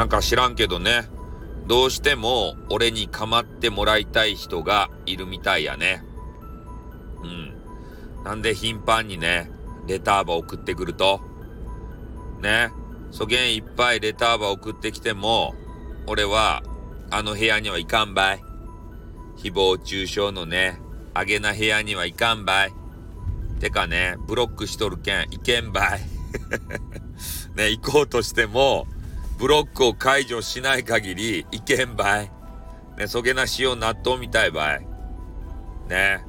なんか知らんけどね、どうしても俺に構ってもらいたい人がいるみたいやね。うん。なんで頻繁にね、レターば送ってくると。ね。そげんいっぱいレターば送ってきても、俺は、あの部屋には行かんばい。誹謗中傷のね、あげな部屋には行かんばい。てかね、ブロックしとるけん、行けんばい。ね、行こうとしても、ブロックを解除しない限り、行けんばい。ね、そげな塩納豆みたいばい。ね。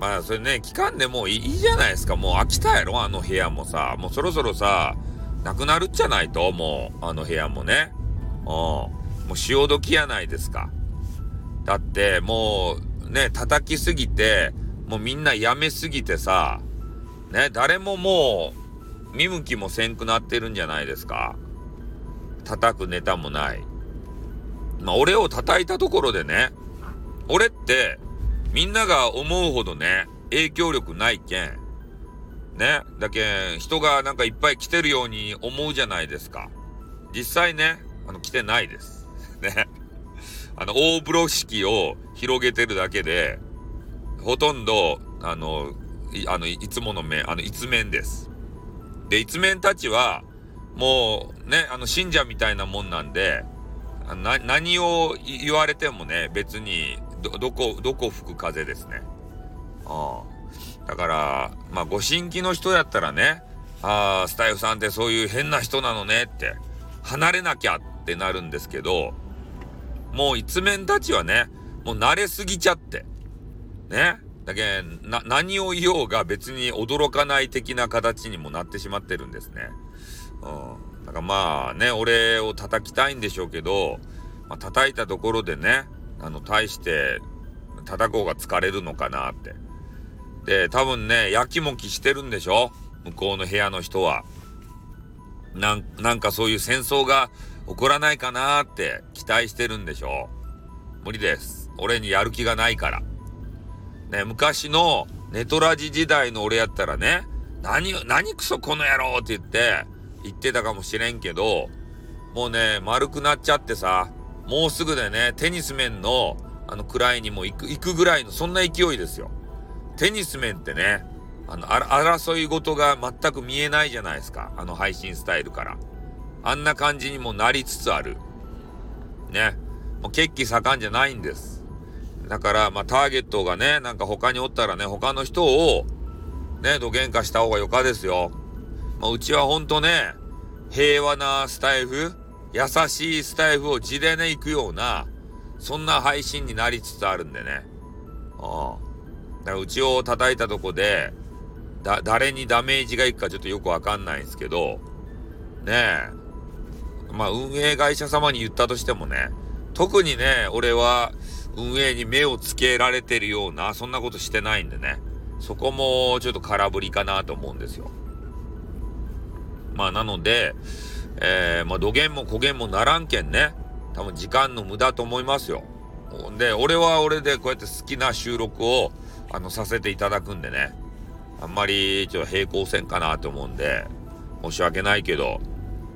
まあ、それね、期間でもういいじゃないですか。もう飽きたやろあの部屋もさ。もうそろそろさ、なくなるっちゃないともう、あの部屋もね。うん。もう潮時やないですか。だって、もう、ね、叩きすぎて、もうみんなやめすぎてさ、ね、誰ももう、見向きもせんくなってるんじゃないですか。叩くネタもない。まあ、俺を叩いたところでね、俺って、みんなが思うほどね、影響力ないけん。ね。だけん、人がなんかいっぱい来てるように思うじゃないですか。実際ね、あの、来てないです。ね。あの、大風呂敷を広げてるだけで、ほとんど、あの、いあのいつもの面、あの、一面です。で、一面たちは、もう、ね、あの、信者みたいなもんなんで、な、何を言われてもね、別にど、どこ、どこ吹く風ですね。ああ。だから、まあ、ご新規の人やったらね、ああ、スタイフさんってそういう変な人なのねって、離れなきゃってなるんですけど、もう一面たちはね、もう慣れすぎちゃって、ね。だけな、何を言おうが別に驚かない的な形にもなってしまってるんですね。うん。だからまあね、俺を叩きたいんでしょうけど、まあ、叩いたところでね、あの、対して、叩こうが疲れるのかなって。で、多分ね、やきもきしてるんでしょ？向こうの部屋の人は。なん、なんかそういう戦争が起こらないかなって期待してるんでしょ？無理です。俺にやる気がないから。ね、昔のネトラジ時代の俺やったらね、何、何クソこの野郎って言って、言ってたかもしれんけど、もうね、丸くなっちゃってさ、もうすぐでね、テニス面の、あの、位にも行く、行くぐらいの、そんな勢いですよ。テニス面ってね、あの、争い事が全く見えないじゃないですか。あの配信スタイルから。あんな感じにもなりつつある。ね。もう血気盛んじゃないんです。だから、まあ、ターゲットがね、なんか他におったらね、他の人を、ね、どげんかした方がよかですよ。まあ、うちはほんとね、平和なスタイフ、優しいスタイフを地でね、行くような、そんな配信になりつつあるんでね。ああ。だからうちを叩いたとこで、だ、誰にダメージがいくかちょっとよくわかんないんですけど、ねえ。まあ、運営会社様に言ったとしてもね、特にね、俺は運営に目をつけられてるような、そんなことしてないんでね。そこもちょっと空振りかなと思うんですよ。まあ、なので、えー、まあ、土源も古源もならんけんね。多分時間の無駄と思いますよ。で、俺は俺でこうやって好きな収録を、あの、させていただくんでね。あんまり、ちょっと平行線かなと思うんで、申し訳ないけど、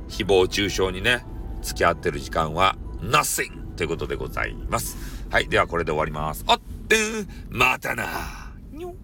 誹謗中傷にね、付き合ってる時間は、nothing! ということでございます。はい。では、これで終わります。あってまたなにょ